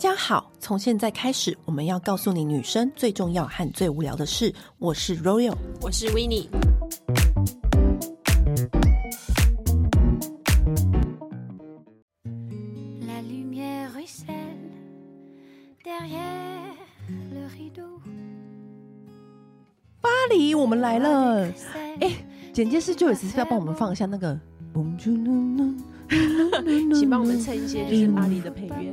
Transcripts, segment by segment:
家好，从现在开始，我们要告诉你女生最重要和最无聊的事。我是 Royal，我是 Winnie。巴黎，我们来了。哎，剪接师就有一次是要帮我们放一下那个。请帮我们蹭一些就是巴黎的配乐，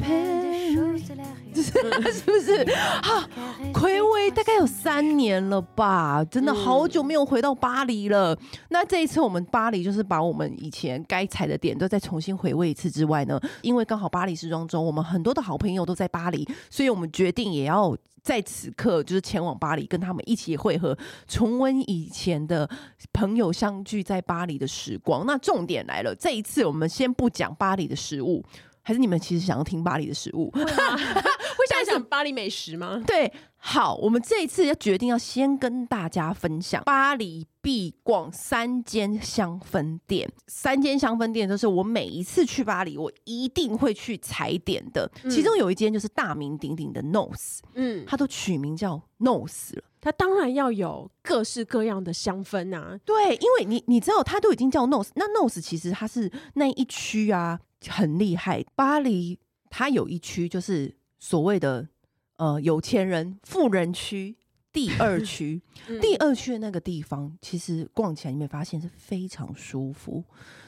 是不是？哈，暌违大概有三年了吧，真的好久没有回到巴黎了。那这一次我们巴黎就是把我们以前该踩的点都再重新回味一次之外呢，因为刚好巴黎时装周，我们很多的好朋友都在巴黎，所以我们决定也要在此刻就是前往巴黎，跟他们一起会合，重温以前的朋友相聚在巴黎的时光。那重点来了，这一次我们先不讲巴黎的食物，还是你们其实想要听巴黎的食物？巴黎美食吗？对，好，我们这一次要决定要先跟大家分享巴黎必逛三间香氛店，三间香氛店都是我每一次去巴黎我一定会去踩点的。嗯、其中有一间就是大名鼎鼎的 Nose，嗯，它都取名叫 Nose 了，它当然要有各式各样的香氛啊。对，因为你你知道，它都已经叫 Nose，那 Nose 其实它是那一区啊。很厉害，巴黎它有一区就是所谓的呃有钱人富人区，第二 区，嗯、第二区的那个地方，其实逛起来你会发现是非常舒服。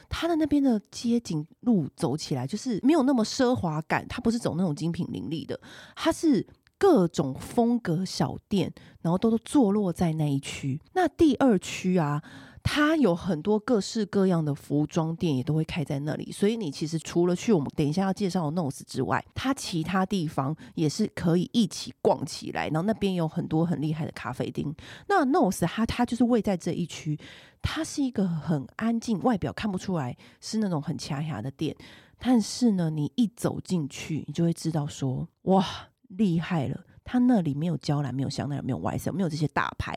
它的那边的街景路走起来就是没有那么奢华感，它不是走那种精品林立的，它是各种风格小店，然后都都坐落在那一区。那第二区啊。它有很多各式各样的服装店，也都会开在那里。所以你其实除了去我们等一下要介绍的 Nose 之外，它其他地方也是可以一起逛起来。然后那边有很多很厉害的咖啡厅。那 Nose 它它就是位在这一区，它是一个很安静，外表看不出来是那种很恰恰的店。但是呢，你一走进去，你就会知道说，哇，厉害了！它那里没有娇兰，没有香奈儿，没有 YSL，没有这些大牌。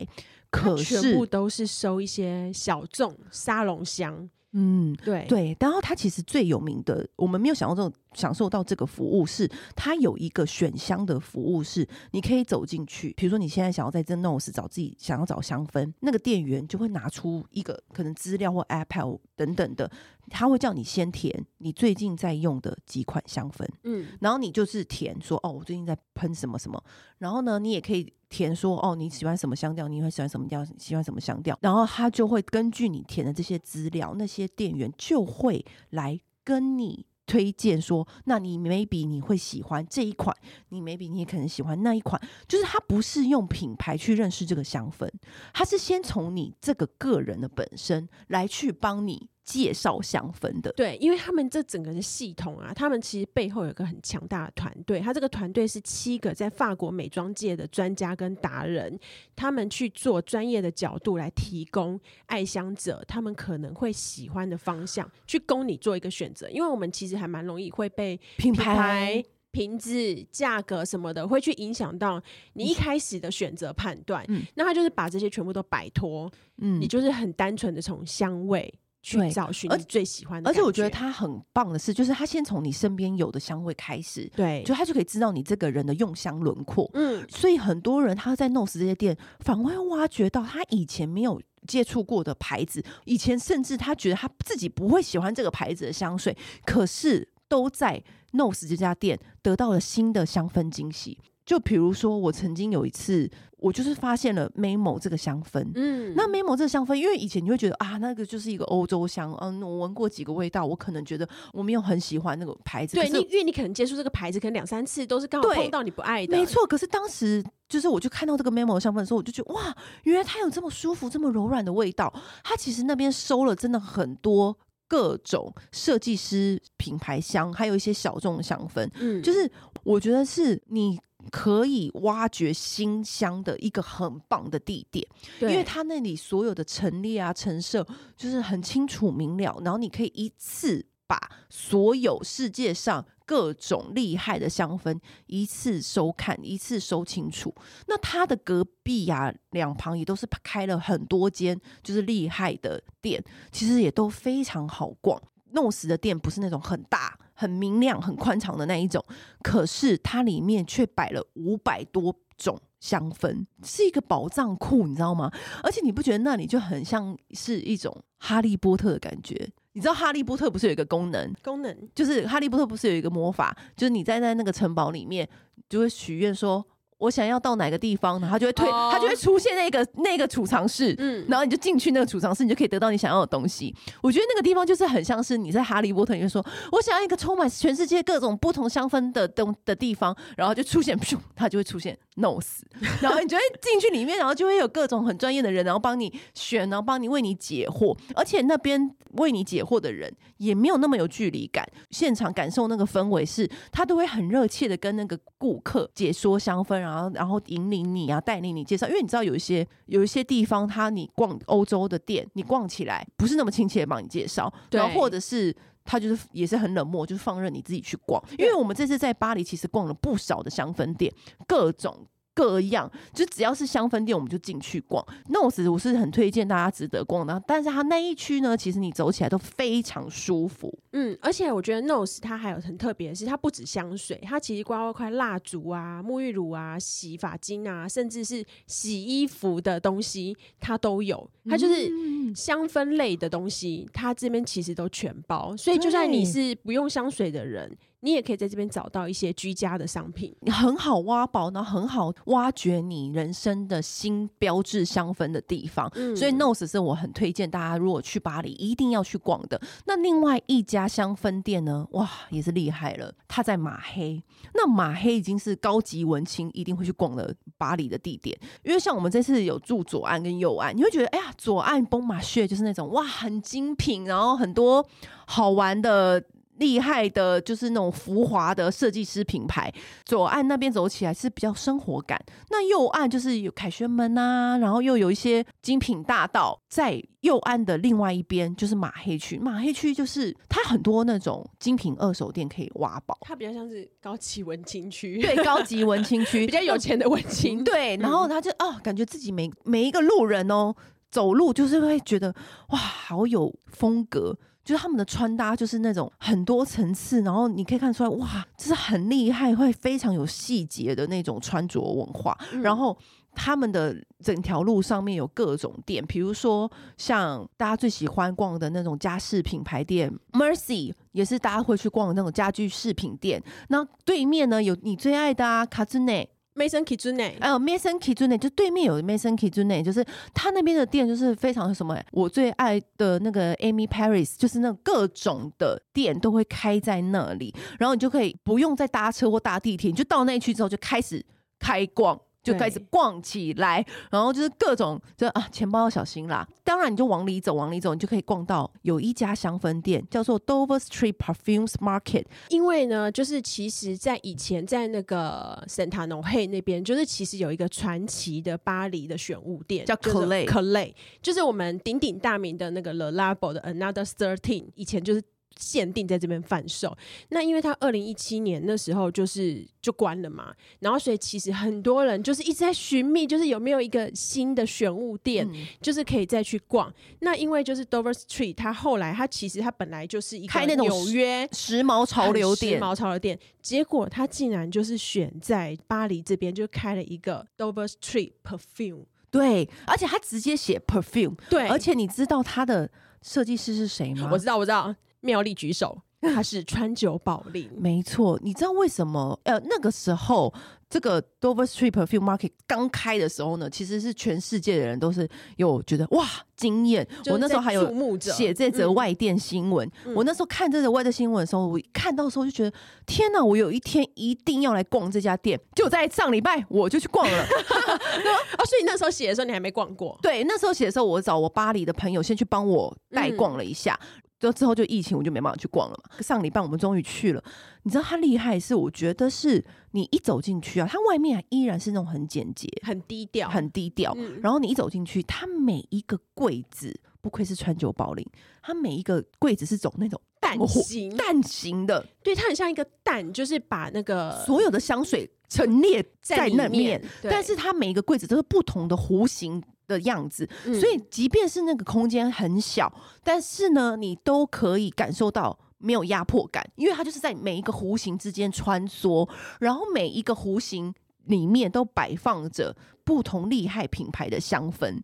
可是全部都是收一些小众沙龙香，嗯，对对。然后它其实最有名的，我们没有想到这种享受到这个服务是，它有一个选香的服务是，你可以走进去，比如说你现在想要在这 Nose 找自己想要找香氛，那个店员就会拿出一个可能资料或 Apple 等等的。他会叫你先填你最近在用的几款香氛，嗯，然后你就是填说哦，我最近在喷什么什么，然后呢，你也可以填说哦，你喜欢什么香调，你会喜欢什么调，喜欢什么香调，然后他就会根据你填的这些资料，那些店员就会来跟你推荐说，那你 maybe 你会喜欢这一款，你 maybe 你也可能喜欢那一款，就是它不是用品牌去认识这个香氛，它是先从你这个个人的本身来去帮你。介绍香氛的，对，因为他们这整个的系统啊，他们其实背后有一个很强大的团队，他这个团队是七个在法国美妆界的专家跟达人，他们去做专业的角度来提供爱香者他们可能会喜欢的方向，去供你做一个选择。因为我们其实还蛮容易会被品牌、瓶子、价格什么的，会去影响到你一开始的选择判断。嗯，那他就是把这些全部都摆脱，嗯，你就是很单纯的从香味。去找寻你最喜欢的，而且我觉得他很棒的是，就是他先从你身边有的香味开始，对，就他就可以知道你这个人的用香轮廓。嗯，所以很多人他在 Nose 这些店，反而会挖掘到他以前没有接触过的牌子，以前甚至他觉得他自己不会喜欢这个牌子的香水，可是都在 Nose 这家店得到了新的香氛惊喜。就比如说，我曾经有一次，我就是发现了 Memo 这个香氛。嗯，那 Memo 这个香氛，因为以前你会觉得啊，那个就是一个欧洲香。嗯，我闻过几个味道，我可能觉得我没有很喜欢那个牌子。对，你因为你可能接触这个牌子，可能两三次都是刚好碰到你不爱的。没错，可是当时就是我就看到这个 Memo 的香氛的时候，我就觉得哇，原来它有这么舒服、这么柔软的味道。它其实那边收了真的很多各种设计师品牌香，还有一些小众的香氛。嗯，就是我觉得是你。可以挖掘新香的一个很棒的地点，因为它那里所有的陈列啊、陈设就是很清楚明了，然后你可以一次把所有世界上各种厉害的香氛一次收看、一次收清楚。那它的隔壁啊，两旁也都是开了很多间就是厉害的店，其实也都非常好逛。Nose 的店不是那种很大。很明亮、很宽敞的那一种，可是它里面却摆了五百多种香氛，是一个宝藏库，你知道吗？而且你不觉得那里就很像是一种哈利波特的感觉？你知道哈利波特不是有一个功能？功能就是哈利波特不是有一个魔法，就是你在在那个城堡里面就会许愿说。我想要到哪个地方，然后就会推，它就会出现那个那个储藏室，嗯，然后你就进去那个储藏室，你就可以得到你想要的东西。我觉得那个地方就是很像是你在哈利波特里面说，我想要一个充满全世界各种不同香氛的东的地方，然后就出现，咻，它就会出现 Nose，然后你就会进去里面，然后就会有各种很专业的人，然后帮你选，然后帮你为你解惑，而且那边为你解惑的人也没有那么有距离感，现场感受那个氛围是，他都会很热切的跟那个顾客解说香氛，然后。然后，引领你啊，带领你介绍，因为你知道有一些有一些地方，他你逛欧洲的店，你逛起来不是那么亲切，帮你介绍，对，然后或者是他就是也是很冷漠，就是放任你自己去逛。因为我们这次在巴黎其实逛了不少的香氛店，各种。各样，就只要是香氛店，我们就进去逛。Nose 我是很推荐大家值得逛的，但是它那一区呢，其实你走起来都非常舒服。嗯，而且我觉得 Nose 它还有很特别的是，它不止香水，它其实包括块蜡烛啊、沐浴乳啊、洗发精啊，甚至是洗衣服的东西，它都有。它就是香氛类的东西，它这边其实都全包。所以就算你是不用香水的人。你也可以在这边找到一些居家的商品，很好挖宝，然后很好挖掘你人生的新标志香氛的地方。嗯、所以 Nose 是我很推荐大家，如果去巴黎一定要去逛的。那另外一家香氛店呢？哇，也是厉害了，它在马黑。那马黑已经是高级文青一定会去逛的巴黎的地点，因为像我们这次有住左岸跟右岸，你会觉得哎呀，左岸崩马穴就是那种哇，很精品，然后很多好玩的。厉害的，就是那种浮华的设计师品牌。左岸那边走起来是比较生活感，那右岸就是有凯旋门啊，然后又有一些精品大道。在右岸的另外一边就是马黑区，马黑区就是它很多那种精品二手店可以挖宝。它比较像是高级文青区，对，高级文青区，比较有钱的文青。对，然后他就哦，感觉自己每每一个路人哦，走路就是会觉得哇，好有风格。就是他们的穿搭，就是那种很多层次，然后你可以看出来，哇，这是很厉害，会非常有细节的那种穿着文化。嗯、然后他们的整条路上面有各种店，比如说像大家最喜欢逛的那种家饰品牌店，Mercy 也是大家会去逛的那种家居饰品店。那对面呢，有你最爱的啊，卡兹内。Maison Kitsune，还有 Maison Kitsune，就对面有 Maison Kitsune，就是他那边的店就是非常什么，我最爱的那个 Amy Paris，就是那各种的店都会开在那里，然后你就可以不用再搭车或搭地铁，你就到那去之后就开始开逛。就开始逛起来，然后就是各种，就啊，钱包要小心啦。当然，你就往里走，往里走，你就可以逛到有一家香氛店，叫做 Dover Street Perfumes Market。因为呢，就是其实在以前在那个圣塔农黑那边，就是其实有一个传奇的巴黎的选物店，叫。Collet 就是我们鼎鼎大名的那个 Le Labo 的 Another Thirteen，以前就是。限定在这边贩售，那因为他二零一七年那时候就是就关了嘛，然后所以其实很多人就是一直在寻觅，就是有没有一个新的选物店，嗯、就是可以再去逛。那因为就是 Dover Street，它后来它其实它本来就是一个开那种纽约时髦潮流店，时髦潮流店，结果它竟然就是选在巴黎这边就开了一个 Dover Street Perfume，对，而且他直接写 Perfume，对，而且你知道他的设计师是谁吗？我知道，我知道。妙丽举手，他是川久保玲，没错。你知道为什么？呃，那个时候这个 Dover Street Perfume Market 刚开的时候呢，其实是全世界的人都是有觉得哇惊艳。我那时候还有写这则外电新闻。嗯、我那时候看这则外电新闻的时候，我看到的时候就觉得天哪！我有一天一定要来逛这家店。就在上礼拜我就去逛了。啊，所以那时候写的时候你还没逛过？对，那时候写的时候我找我巴黎的朋友先去帮我代逛了一下。嗯之后就疫情，我就没办法去逛了嘛。上礼拜我们终于去了，你知道它厉害是，我觉得是你一走进去啊，它外面还依然是那种很简洁、很低调、很低调。嗯、然后你一走进去，它每一个柜子，不愧是川久保玲，它每一个柜子是走那种蛋形、蛋形的，对，它很像一个蛋，就是把那个所有的香水陈列在那面。但是它每一个柜子都是不同的弧形。的样子，所以即便是那个空间很小，但是呢，你都可以感受到没有压迫感，因为它就是在每一个弧形之间穿梭，然后每一个弧形里面都摆放着不同厉害品牌的香氛。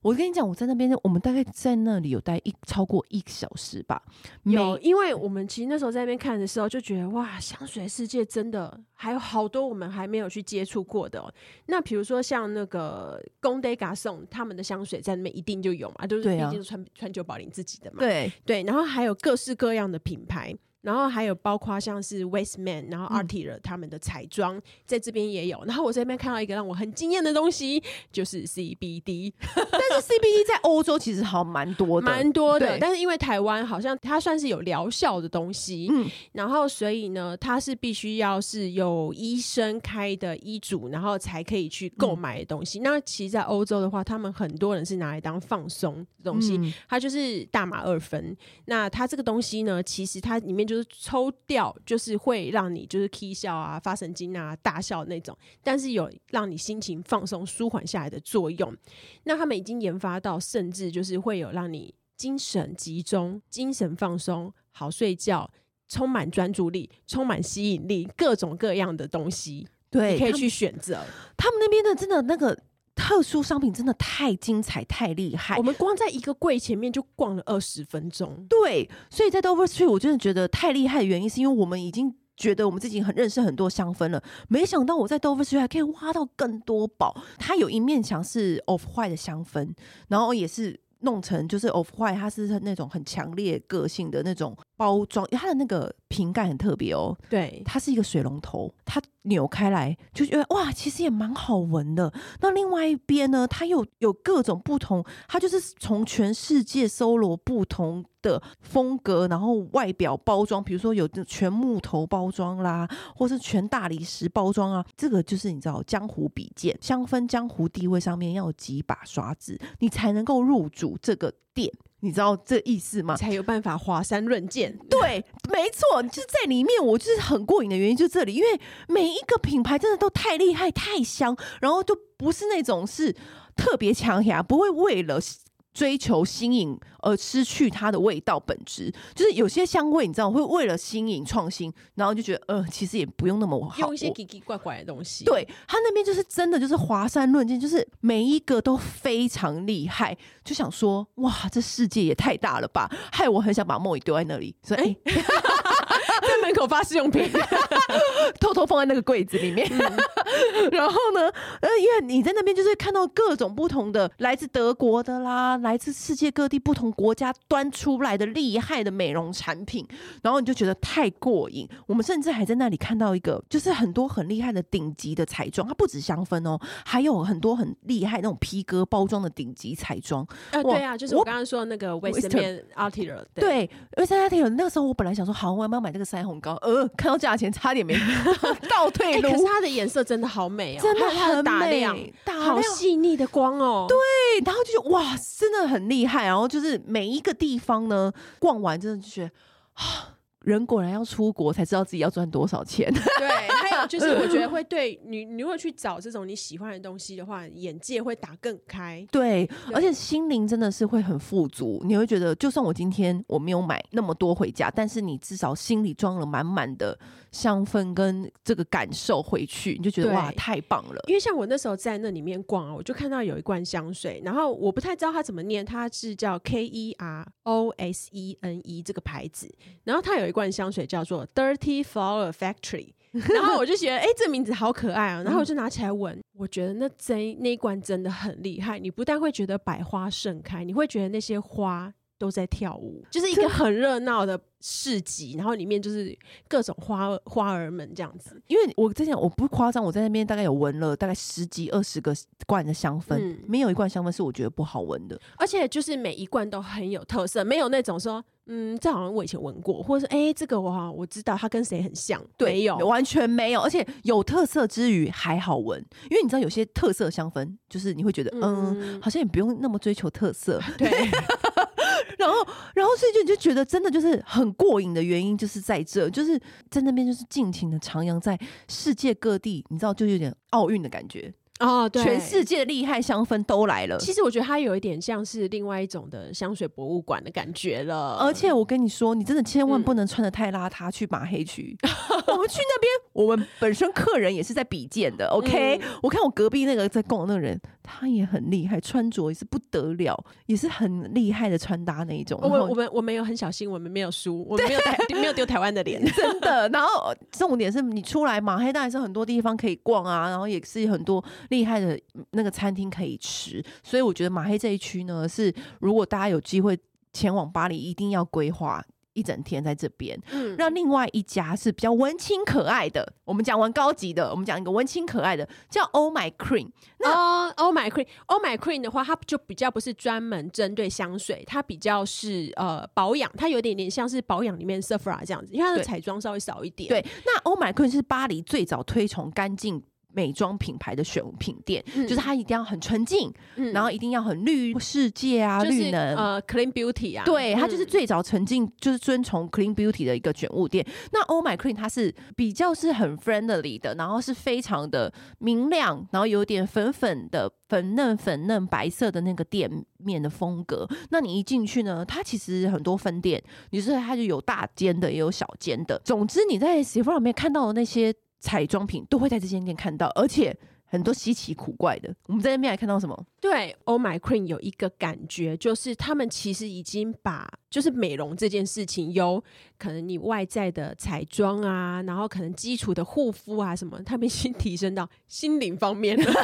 我跟你讲，我在那边，我们大概在那里有待一超过一个小时吧。有，因为我们其实那时候在那边看的时候，就觉得哇，香水世界真的还有好多我们还没有去接触过的哦。那比如说像那个 Comme des Garçons 他们的香水在那边一定就有嘛，就是毕竟是川川久保玲自己的嘛。对对，然后还有各式各样的品牌。然后还有包括像是 Westman，然后 Artire 他们的彩妆、嗯、在这边也有。然后我这边看到一个让我很惊艳的东西，就是 CBD。但是 CBD 在欧洲其实好像蛮多的，蛮多的。但是因为台湾好像它算是有疗效的东西，嗯，然后所以呢，它是必须要是有医生开的医嘱，然后才可以去购买的东西。嗯、那其实，在欧洲的话，他们很多人是拿来当放松的东西、嗯，它就是大麻二酚。那它这个东西呢，其实它里面就就是抽掉，就是会让你就是起笑啊、发神经啊、大笑那种，但是有让你心情放松、舒缓下来的作用。那他们已经研发到，甚至就是会有让你精神集中、精神放松、好睡觉、充满专注力、充满吸引力，各种各样的东西，对，可以去选择。他们那边的真的那个。特殊商品真的太精彩、太厉害，我们光在一个柜前面就逛了二十分钟。对，所以在 Dover Street 我真的觉得太厉害的原因，是因为我们已经觉得我们自己很认识很多香氛了，没想到我在 Dover Street 还可以挖到更多宝。它有一面墙是 Off-White 的香氛，然后也是弄成就是 Off-White，它是那种很强烈个性的那种包装，它的那个瓶盖很特别哦。对，它是一个水龙头，它。扭开来就觉得哇，其实也蛮好闻的。那另外一边呢，它又有各种不同，它就是从全世界搜罗不同的风格，然后外表包装，比如说有全木头包装啦，或是全大理石包装啊。这个就是你知道江湖比剑，香氛江湖地位上面要有几把刷子，你才能够入主这个店。你知道这意思吗？才有办法华山论剑。对，没错，就是在里面，我就是很过瘾的原因，就这里，因为每一个品牌真的都太厉害、太香，然后就不是那种是特别强呀，不会为了。追求新颖而失去它的味道本质，就是有些香味你知道会为了新颖创新，然后就觉得呃其实也不用那么好，用一些奇奇怪怪的东西。对，他那边就是真的就是华山论剑，就是每一个都非常厉害，就想说哇这世界也太大了吧，害我很想把梦怡丢在那里，所以。欸在门口发试用品，偷偷放在那个柜子里面。然后呢，呃，因为你在那边就是看到各种不同的来自德国的啦，来自世界各地不同国家端出来的厉害的美容产品，然后你就觉得太过瘾。我们甚至还在那里看到一个，就是很多很厉害的顶级的彩妆，它不止香氛哦，还有很多很厉害那种皮革包装的顶级彩妆。呃，对啊，就是我刚刚说的那个 Westman Artire 对，Westman Artire 那个时候我本来想说，好，我要不要买这个。腮红膏，呃，看到价钱差点没 倒退路。欸、可是它的颜色真的好美哦，真的很打亮，好细腻的光哦。对，然后就哇，真的很厉害。然后就是每一个地方呢，逛完真的就觉得啊。人果然要出国才知道自己要赚多少钱。对，就是我觉得会 对你，你如果去找这种你喜欢的东西的话，眼界会打更开。对，对而且心灵真的是会很富足。你会觉得，就算我今天我没有买那么多回家，但是你至少心里装了满满的香氛跟这个感受回去，你就觉得哇，太棒了。因为像我那时候在那里面逛啊，我就看到有一罐香水，然后我不太知道它怎么念，它是叫 K E R O S E N E 这个牌子，然后它有一罐香水叫做 Dirty Flower Factory，然后我就觉得，哎、这名字好可爱啊，然后我就拿起来闻，我觉得那真那一罐真的很厉害。你不但会觉得百花盛开，你会觉得那些花都在跳舞，就是一个很热闹的。市集，然后里面就是各种花花儿们这样子。因为我之前我不夸张，我在那边大概有闻了大概十几二十个罐的香氛，嗯，没有一罐香氛是我觉得不好闻的。而且就是每一罐都很有特色，没有那种说，嗯，这好像我以前闻过，或者是哎、欸，这个我我知道它跟谁很像，对，没有，完全没有。而且有特色之余还好闻，因为你知道有些特色香氛，就是你会觉得嗯，嗯，好像也不用那么追求特色，对。然后，然后，所以就你就觉得真的就是很过瘾的原因，就是在这，就是在那边就是尽情的徜徉在世界各地，你知道，就有点奥运的感觉。哦，对，全世界的厉害香氛都来了。其实我觉得它有一点像是另外一种的香水博物馆的感觉了。而且我跟你说，你真的千万不能穿的太邋遢去马黑区。嗯、我们去那边，我们本身客人也是在比剑的。OK，、嗯、我看我隔壁那个在逛的那个人，他也很厉害，穿着也是不得了，也是很厉害的穿搭那一种。我们我们我们有很小心，我们没有输，我们没有台没有丢台湾的脸，真的。然后重点是你出来马黑，当然是很多地方可以逛啊，然后也是很多厉害的那个餐厅可以吃。所以我觉得马黑这一区呢，是如果大家有机会前往巴黎，一定要规划。一整天在这边，嗯，让另外一家是比较文青可爱的。我们讲完高级的，我们讲一个文青可爱的，叫 Oh My Cream。那 Oh My Cream，Oh My Cream 的话，它就比较不是专门针对香水，它比较是呃保养，它有点点像是保养里面 Sephora 这样子，因为它的彩妆稍微少一点。对，那 Oh My Cream 是巴黎最早推崇干净。美妆品牌的选品店，嗯、就是它一定要很纯净，嗯、然后一定要很绿世界啊，就是、绿能呃，clean beauty 啊，对，它就是最早纯净，就是遵从 clean beauty 的一个卷物店。那 Oh My Clean 它是比较是很 friendly 的，然后是非常的明亮，然后有点粉粉的粉嫩粉嫩白色的那个店面的风格。那你一进去呢，它其实很多分店，你是它就有大间的，也有小间的。总之你在 Sephora 里面看到的那些。彩妆品都会在这间店看到，而且很多稀奇古怪的。我们在那边还看到什么？对，Oh My Queen 有一个感觉，就是他们其实已经把就是美容这件事情，由可能你外在的彩妆啊，然后可能基础的护肤啊什么，他们已经提升到心灵方面了。你知道，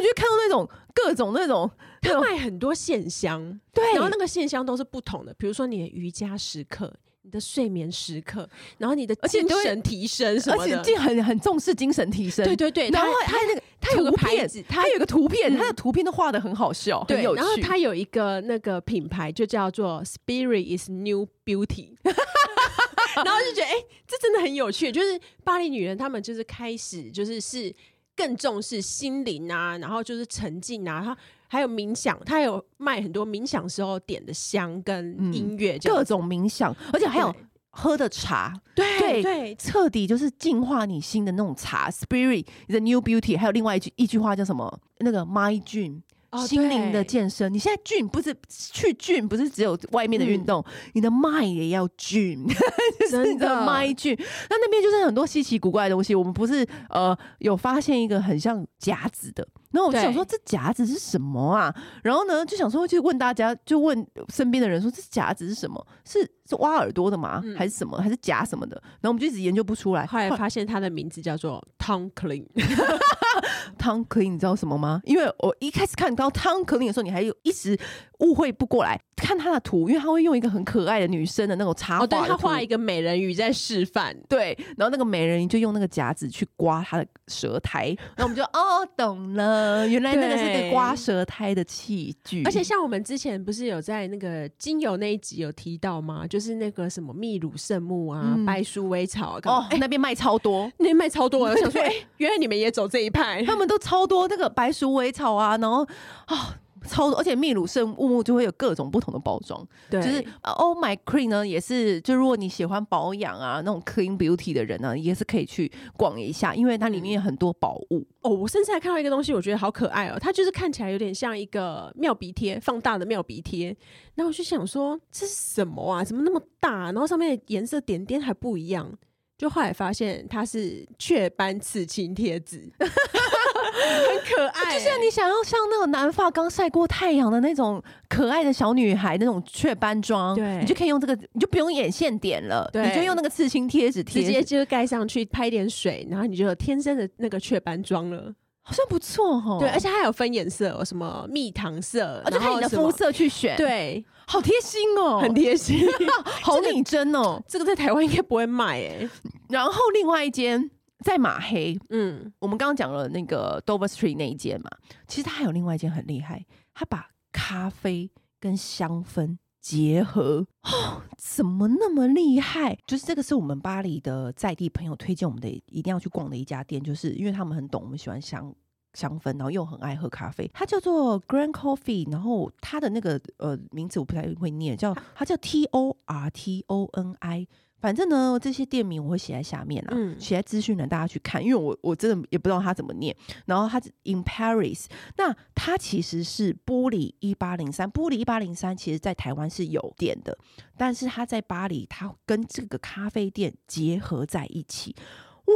就看到那种各种那种，他卖很多线香，对，然后那个线香都是不同的，比如说你的瑜伽时刻。你的睡眠时刻，然后你的精神提升什么的，而且很很重视精神提升。对对对，然后他那个他有个牌子，他有个图片，他的图片都画的很好笑，很有趣。然后他有一个那个品牌就叫做 Spirit is New Beauty，然后就觉得哎，这真的很有趣。就是巴黎女人，她们就是开始就是是更重视心灵啊，然后就是沉浸啊，然后。还有冥想，他有卖很多冥想时候点的香跟音乐，各种冥想，而且还有喝的茶，对对，彻底就是净化你心的那种茶。Spirit the new beauty，还有另外一句一句话叫什么？那个 My Dream，。心灵的健身，你现在 gym 不是去 gym 不是只有外面的运动，嗯、你的 mind 也要 gym，就是你的 mind gym。那那边就是很多稀奇古怪的东西。我们不是呃有发现一个很像夹子的，然后我就想说这夹子是什么啊？然后呢就想说就问大家，就问身边的人说这夹子是什么？是是挖耳朵的吗？嗯、还是什么？还是夹什么的？然后我们就一直研究不出来，后来发现它的名字叫做 tongue clean。tongue clean 你知道什么吗？因为我一开始看到 tongue clean 的时候，你还有一时误会不过来。看他的图，因为他会用一个很可爱的女生的那种插画，哦，对，他画一个美人鱼在示范，对，然后那个美人鱼就用那个夹子去刮他的舌苔，然后我们就哦懂了，原来那个是个刮舌苔的器具。而且像我们之前不是有在那个精油那一集有提到吗？就是那个什么秘鲁圣木啊、嗯、白鼠尾草啊，哦，欸、那边卖超多，那边卖超多，我想说，哎、欸，原来你们也走这一派，他们都超多那个白鼠尾草啊，然后啊。哦超多，而且秘鲁圣木就会有各种不同的包装，对，就是 Oh My Cream 呢，也是就如果你喜欢保养啊那种 Clean Beauty 的人呢，也是可以去逛一下，因为它里面有很多宝物、嗯、哦。我甚至还看到一个东西，我觉得好可爱哦，它就是看起来有点像一个妙鼻贴，放大的妙鼻贴。然后我就想说这是什么啊？怎么那么大？然后上面的颜色点点还不一样，就后来发现它是雀斑刺青贴纸。很可爱、欸，就像你想要像那个南发刚晒过太阳的那种可爱的小女孩那种雀斑妆，对，你就可以用这个，你就不用眼线点了，对，你就用那个刺青贴纸贴，直接就盖上去，拍点水，然后你就有天生的那个雀斑妆了，好像不错哈。对，而且还有分颜色，什么蜜糖色，而且看你的肤色去选，对，好贴心哦，很贴心，好拟真哦，这个在台湾应该不会卖哎、欸。然后另外一间。在马黑，嗯，我们刚刚讲了那个 Dover Street 那一间嘛，其实它还有另外一间很厉害，它把咖啡跟香氛结合，哦，怎么那么厉害？就是这个是我们巴黎的在地朋友推荐我们的，一定要去逛的一家店，就是因为他们很懂我们喜欢香香氛，然后又很爱喝咖啡，它叫做 Grand Coffee，然后它的那个呃名字我不太会念，叫它叫 T O R T O N I。反正呢，这些店名我会写在下面啊，嗯，写在资讯栏，大家去看，因为我我真的也不知道它怎么念。然后它是 In Paris，那它其实是玻璃一八零三，玻璃一八零三其实在台湾是有店的，但是它在巴黎，它跟这个咖啡店结合在一起，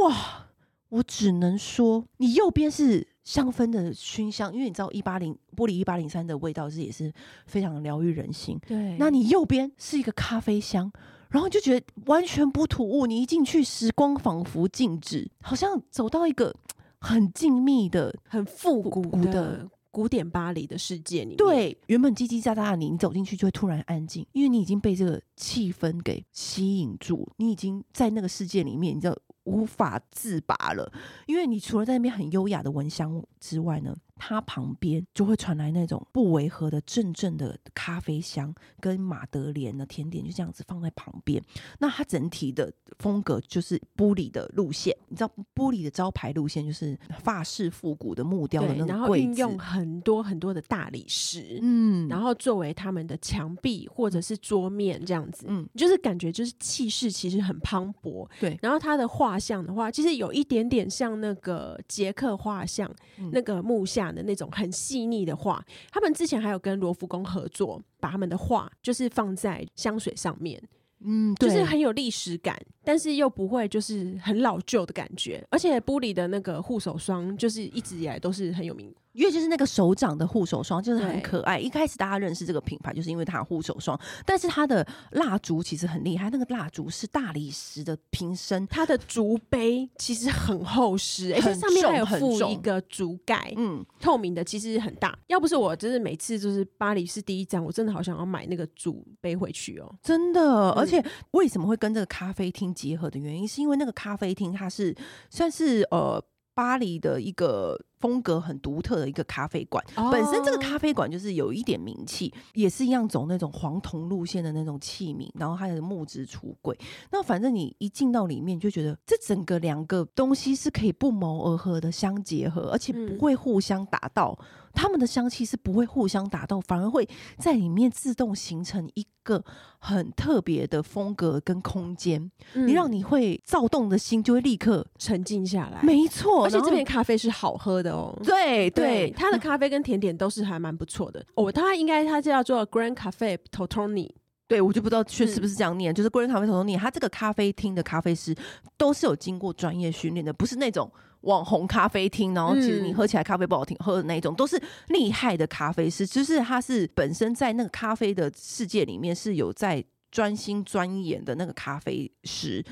哇！我只能说，你右边是香氛的熏香，因为你知道一八零玻璃一八零三的味道是也是非常疗愈人心。对，那你右边是一个咖啡香，然后就觉得完全不突兀。你一进去，时光仿佛静止，好像走到一个很静谧的、很复古的，的古典巴黎的世界里面。对，原本叽叽喳喳的你，你走进去就会突然安静，因为你已经被这个气氛给吸引住，你已经在那个世界里面，你知道。无法自拔了，因为你除了在那边很优雅的闻香之外呢，它旁边就会传来那种不违和的阵阵的咖啡香，跟马德莲的甜点就这样子放在旁边。那它整体的风格就是玻璃的路线，你知道玻璃的招牌路线就是法式复古的木雕的那种柜子，然后运用很多很多的大理石，嗯，然后作为他们的墙壁或者是桌面这样子，嗯，就是感觉就是气势其实很磅礴，对。然后它的画像的话，其实有一点点像那个捷克画像，嗯、那个木下。的那种很细腻的画，他们之前还有跟罗浮宫合作，把他们的画就是放在香水上面，嗯，就是很有历史感，但是又不会就是很老旧的感觉，而且玻璃的那个护手霜就是一直以来都是很有名。因为就是那个手掌的护手霜，就是很可爱。一开始大家认识这个品牌，就是因为它护手霜。但是它的蜡烛其实很厉害，那个蜡烛是大理石的瓶身，它的竹杯其实很厚实，而且上面还有附一个竹盖，嗯，透明的，其实很大。要不是我，就是每次就是巴黎是第一站，我真的好想要买那个竹杯回去哦，真的。而且为什么会跟这个咖啡厅结合的原因，是因为那个咖啡厅它是算是呃巴黎的一个。风格很独特的一个咖啡馆，哦、本身这个咖啡馆就是有一点名气，也是一样走那种黄铜路线的那种器皿，然后还有木质橱柜。那反正你一进到里面，就觉得这整个两个东西是可以不谋而合的相结合，而且不会互相打到，他、嗯、们的香气是不会互相打到，反而会在里面自动形成一个很特别的风格跟空间，嗯、你让你会躁动的心就会立刻沉静下来。没错，而且这边咖啡是好喝的。哦，对对，它的咖啡跟甜点都是还蛮不错的哦。它应该它叫做 Grand Cafe Tortoni，对，我就不知道确是不是这样念，嗯、就是 Grand Cafe Tortoni。它这个咖啡厅的咖啡师都是有经过专业训练的，不是那种网红咖啡厅，然后其实你喝起来咖啡不好听喝的那一种，都是厉害的咖啡师。就是他是本身在那个咖啡的世界里面是有在专心钻研的那个咖啡师。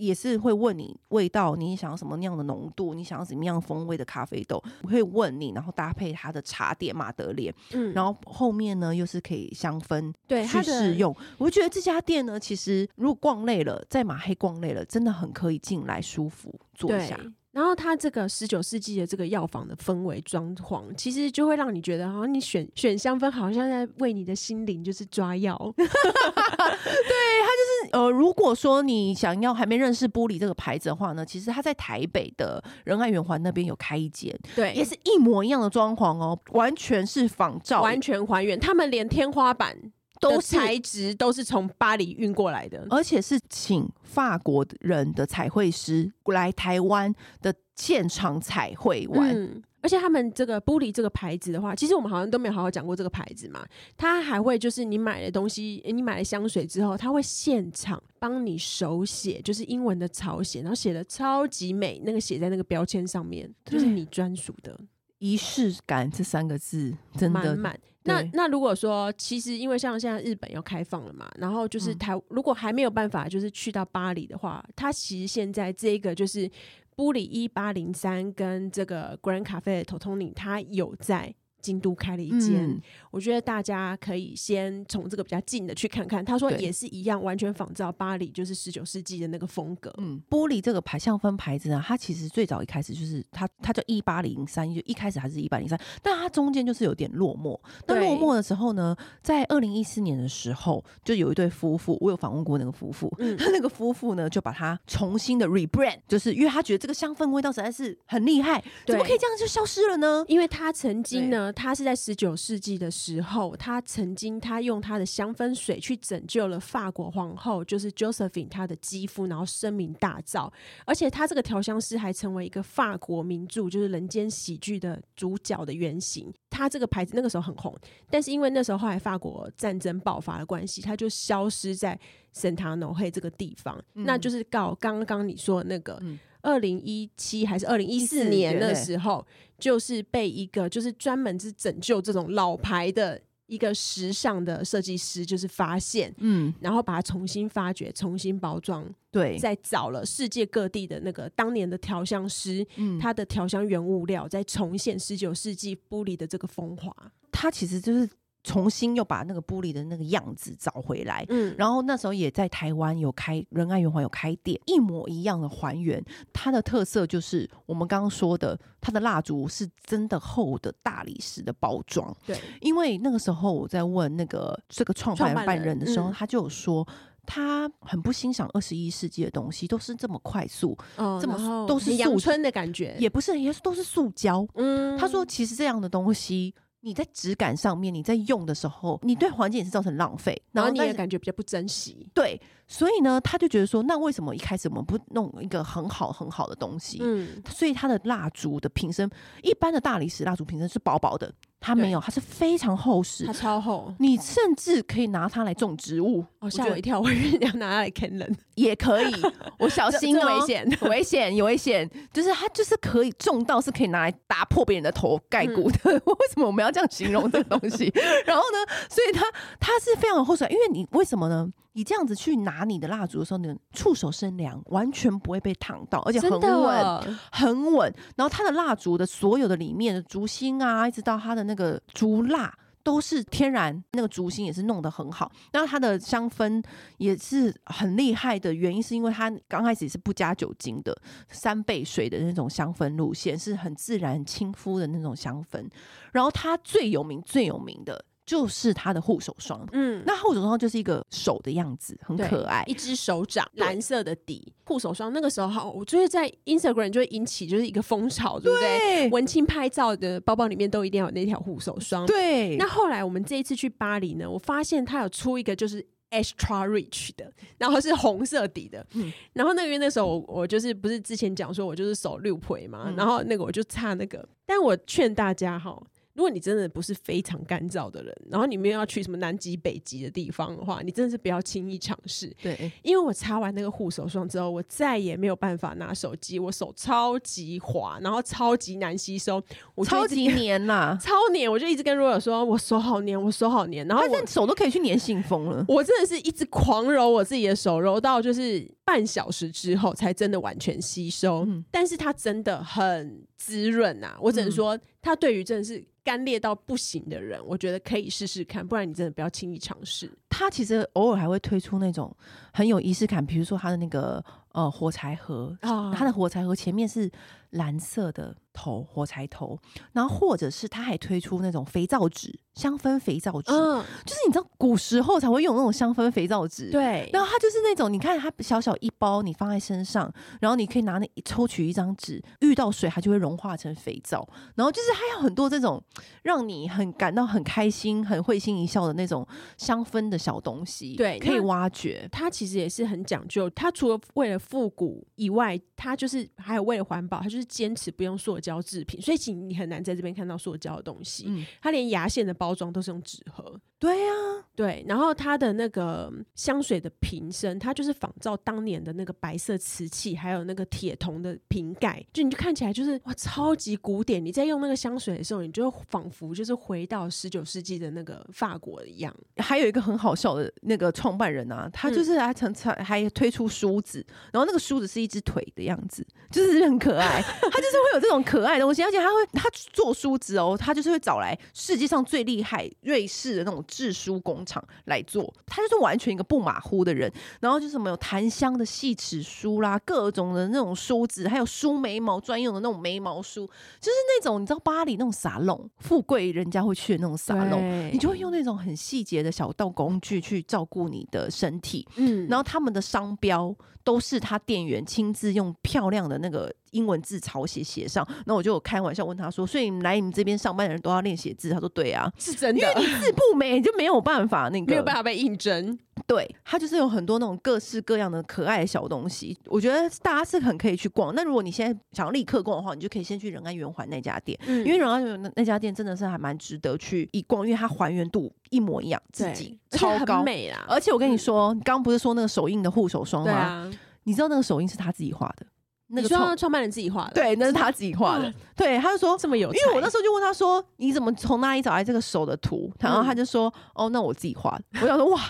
也是会问你味道，你想要什么样的浓度，你想要怎么样风味的咖啡豆，我会问你，然后搭配它的茶点马德莲，嗯，然后后面呢又是可以香氛对去试用。我觉得这家店呢，其实如果逛累了，在马黑逛累了，真的很可以进来舒服坐下。然后它这个十九世纪的这个药房的氛围装潢，其实就会让你觉得，好像你选选香氛，好像在为你的心灵就是抓药。对，它就是呃，如果说你想要还没认识玻璃这个牌子的话呢，其实它在台北的仁爱圆环那边有开一间，对，也是一模一样的装潢哦，完全是仿照，完全还原。他们连天花板都材质都是从巴黎运过来的，而且是请法国人的彩绘师来台湾的现场彩绘完。嗯，而且他们这个玻璃这个牌子的话，其实我们好像都没有好好讲过这个牌子嘛。他还会就是你买的东西，你买了香水之后，他会现场帮你手写，就是英文的草写，然后写的超级美，那个写在那个标签上面，就是你专属的仪式感这三个字，真的。那那如果说，其实因为像现在日本要开放了嘛，然后就是台、嗯、如果还没有办法就是去到巴黎的话，它其实现在这个就是玻璃一八零三跟这个 Grand Cafe Tortoni，它有在。京都开了一间，嗯、我觉得大家可以先从这个比较近的去看看。他说也是一样，完全仿照巴黎，就是十九世纪的那个风格。嗯，玻璃这个牌香氛牌子呢，它其实最早一开始就是它，它叫一八零三，就一开始还是一八零三，但它中间就是有点落寞。那落寞的时候呢，在二零一四年的时候，就有一对夫妇，我有访问过那个夫妇，嗯，他那个夫妇呢就把它重新的 rebrand，就是因为他觉得这个香氛味道实在是很厉害，怎么可以这样就消失了呢？因为他曾经呢。呢，他是在十九世纪的时候，他曾经他用他的香氛水去拯救了法国皇后，就是 Josephine 她的肌肤，然后声名大噪。而且他这个调香师还成为一个法国名著，就是《人间喜剧》的主角的原型。他这个牌子那个时候很红，但是因为那时候后来法国战争爆发的关系，他就消失在圣塔诺黑这个地方。嗯、那就是告刚刚你说的那个。嗯二零一七还是二零一四年的时候，就是被一个就是专门是拯救这种老牌的一个时尚的设计师，就是发现，嗯，然后把它重新发掘、重新包装，对，再找了世界各地的那个当年的调香师，嗯，他的调香原物料，再重现十九世纪玻璃的这个风华。它其实就是。重新又把那个玻璃的那个样子找回来，嗯，然后那时候也在台湾有开仁爱圆环有开店，一模一样的还原。它的特色就是我们刚刚说的，它的蜡烛是真的厚的大理石的包装。对，因为那个时候我在问那个这个创办人的时候，他就有说他很不欣赏二十一世纪的东西，都是这么快速，这么都是阳春的感觉，也不是，也是都是塑胶。嗯，他说其实这样的东西。你在质感上面，你在用的时候，你对环境也是造成浪费，然后你也感觉比较不珍惜。对，所以呢，他就觉得说，那为什么一开始我们不弄一个很好很好的东西？嗯，所以他的蜡烛的瓶身，一般的大理石蜡烛瓶身是薄薄的。它没有，它是非常厚实，它超厚，你甚至可以拿它来种植物。哦，吓我一跳，我以为你要拿它来啃人，也可以。我小心哦，危险，危险，有危险。就是它就是可以种到，是可以拿来打破别人的头盖骨的。嗯、为什么我们要这样形容这个东西？然后呢，所以它它是非常厚实，因为你为什么呢？你这样子去拿你的蜡烛的时候，你的触手生凉，完全不会被烫到，而且很稳，很稳。然后它的蜡烛的所有的里面的烛芯啊，一直到它的那个烛蜡都是天然，那个烛芯也是弄得很好。然后它的香氛也是很厉害的原因，是因为它刚开始也是不加酒精的，三倍水的那种香氛路线，是很自然、亲肤的那种香氛。然后它最有名、最有名的。就是它的护手霜，嗯，那护手霜就是一个手的样子，很可爱，一只手掌，蓝色的底。护手霜那个时候哈，我就是在 Instagram 就会引起就是一个风潮，对不对？对，文青拍照的包包里面都一定要有那条护手霜。对。那后来我们这一次去巴黎呢，我发现它有出一个就是 Extra Rich 的，然后是红色底的。嗯。然后那个月那时候我我就是不是之前讲说我就是手六倍嘛，嗯、然后那个我就差那个，但我劝大家哈。如果你真的不是非常干燥的人，然后你们又要去什么南极、北极的地方的话，你真的是不要轻易尝试。对，因为我擦完那个护手霜之后，我再也没有办法拿手机，我手超级滑，然后超级难吸收，我超级黏呐、啊，超黏，我就一直跟 Royal 说，我手好黏，我手好黏，然后我手都可以去黏信封了。我真的是一直狂揉我自己的手，揉到就是半小时之后才真的完全吸收。嗯、但是它真的很滋润啊，我只能说，他对于真的是。干裂到不行的人，我觉得可以试试看，不然你真的不要轻易尝试。他其实偶尔还会推出那种很有仪式感，比如说他的那个呃火柴盒，哦、他的火柴盒前面是蓝色的头火柴头，然后或者是他还推出那种肥皂纸。香氛肥皂纸，嗯，就是你知道古时候才会用那种香氛肥皂纸，对。然后它就是那种，你看它小小一包，你放在身上，然后你可以拿那抽取一张纸，遇到水它就会融化成肥皂。然后就是还有很多这种让你很感到很开心、很会心一笑的那种香氛的小东西，对，可以挖掘。它其实也是很讲究，它除了为了复古以外，它就是还有为了环保，它就是坚持不用塑胶制品，所以其实你很难在这边看到塑胶的东西。嗯，它连牙线的包。装都是用纸盒，对呀、啊，对。然后它的那个香水的瓶身，它就是仿照当年的那个白色瓷器，还有那个铁铜的瓶盖，就你就看起来就是哇，超级古典。你在用那个香水的时候，你就仿佛就是回到十九世纪的那个法国一样。还有一个很好笑的那个创办人啊，他就是还曾曾还推出梳子，然后那个梳子是一只腿的样子，就是很可爱。他就是会有这种可爱的东西，而且他会他做梳子哦，他就是会找来世界上最厉害。瑞士的那种制梳工厂来做，他就是完全一个不马虎的人。然后就是什么有檀香的细齿梳啦，各种的那种梳子，还有梳眉毛专用的那种眉毛梳，就是那种你知道巴黎那种沙龙，富贵人家会去的那种沙龙，你就会用那种很细节的小道工具去照顾你的身体。嗯，然后他们的商标都是他店员亲自用漂亮的那个英文字草写写上。那我就有开玩笑问他说：“所以来你们这边上班的人都要练写字？”他说：“对啊，是真的，因为你字不美就没有办法那个没有办法被应征。”对，它就是有很多那种各式各样的可爱的小东西，我觉得大家是很可以去逛。那如果你现在想要立刻逛的话，你就可以先去仁爱圆环那家店，嗯、因为仁爱圆环那家店真的是还蛮值得去一逛，因为它还原度一模一样，自己超高美啦。而且我跟你说，你刚刚不是说那个手印的护手霜吗？啊、你知道那个手印是他自己画的，那个创创办人自己画的，对，那是他自己画的。对，他就说这么有，因为我那时候就问他说，你怎么从哪里找来这个手的图？然后他就说，嗯、哦，那我自己画的。我想说，哇。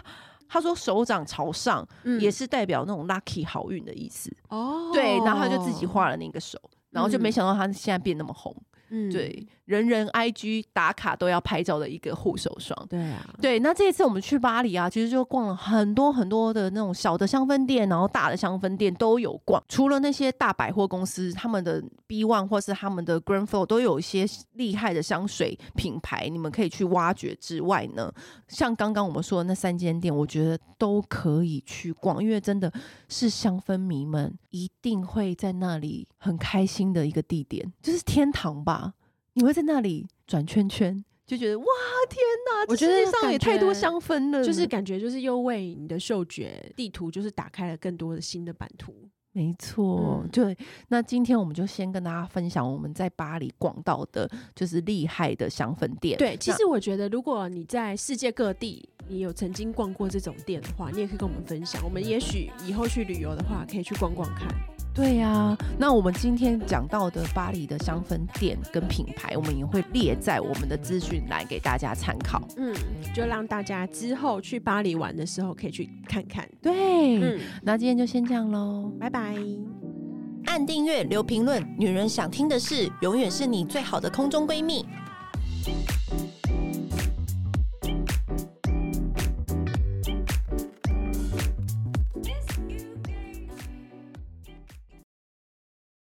他说手掌朝上，也是代表那种 lucky 好运的意思。哦，对，然后他就自己画了那个手，然后就没想到他现在变那么红。嗯，对，人人 IG 打卡都要拍照的一个护手霜。对啊，对。那这一次我们去巴黎啊，其实就逛了很多很多的那种小的香氛店，然后大的香氛店都有逛。除了那些大百货公司，他们的 B One 或是他们的 Grand Flow 都有一些厉害的香水品牌，你们可以去挖掘之外呢，像刚刚我们说的那三间店，我觉得都可以去逛，因为真的是香氛迷们一定会在那里很开心的一个地点，就是天堂吧。你会在那里转圈圈，就觉得哇天哪！我觉得世界上也太多香氛了，就是感觉就是又为你的嗅觉地图就是打开了更多的新的版图。没错，对。那今天我们就先跟大家分享我们在巴黎逛到的，就是厉害的香氛店。对，其实我觉得如果你在世界各地，你有曾经逛过这种店的话，你也可以跟我们分享。我们也许以后去旅游的话，可以去逛逛看。对呀、啊，那我们今天讲到的巴黎的香氛店跟品牌，我们也会列在我们的资讯栏给大家参考。嗯，就让大家之后去巴黎玩的时候可以去看看。对，嗯，那今天就先这样喽，拜拜。按订阅，留评论，女人想听的事，永远是你最好的空中闺蜜。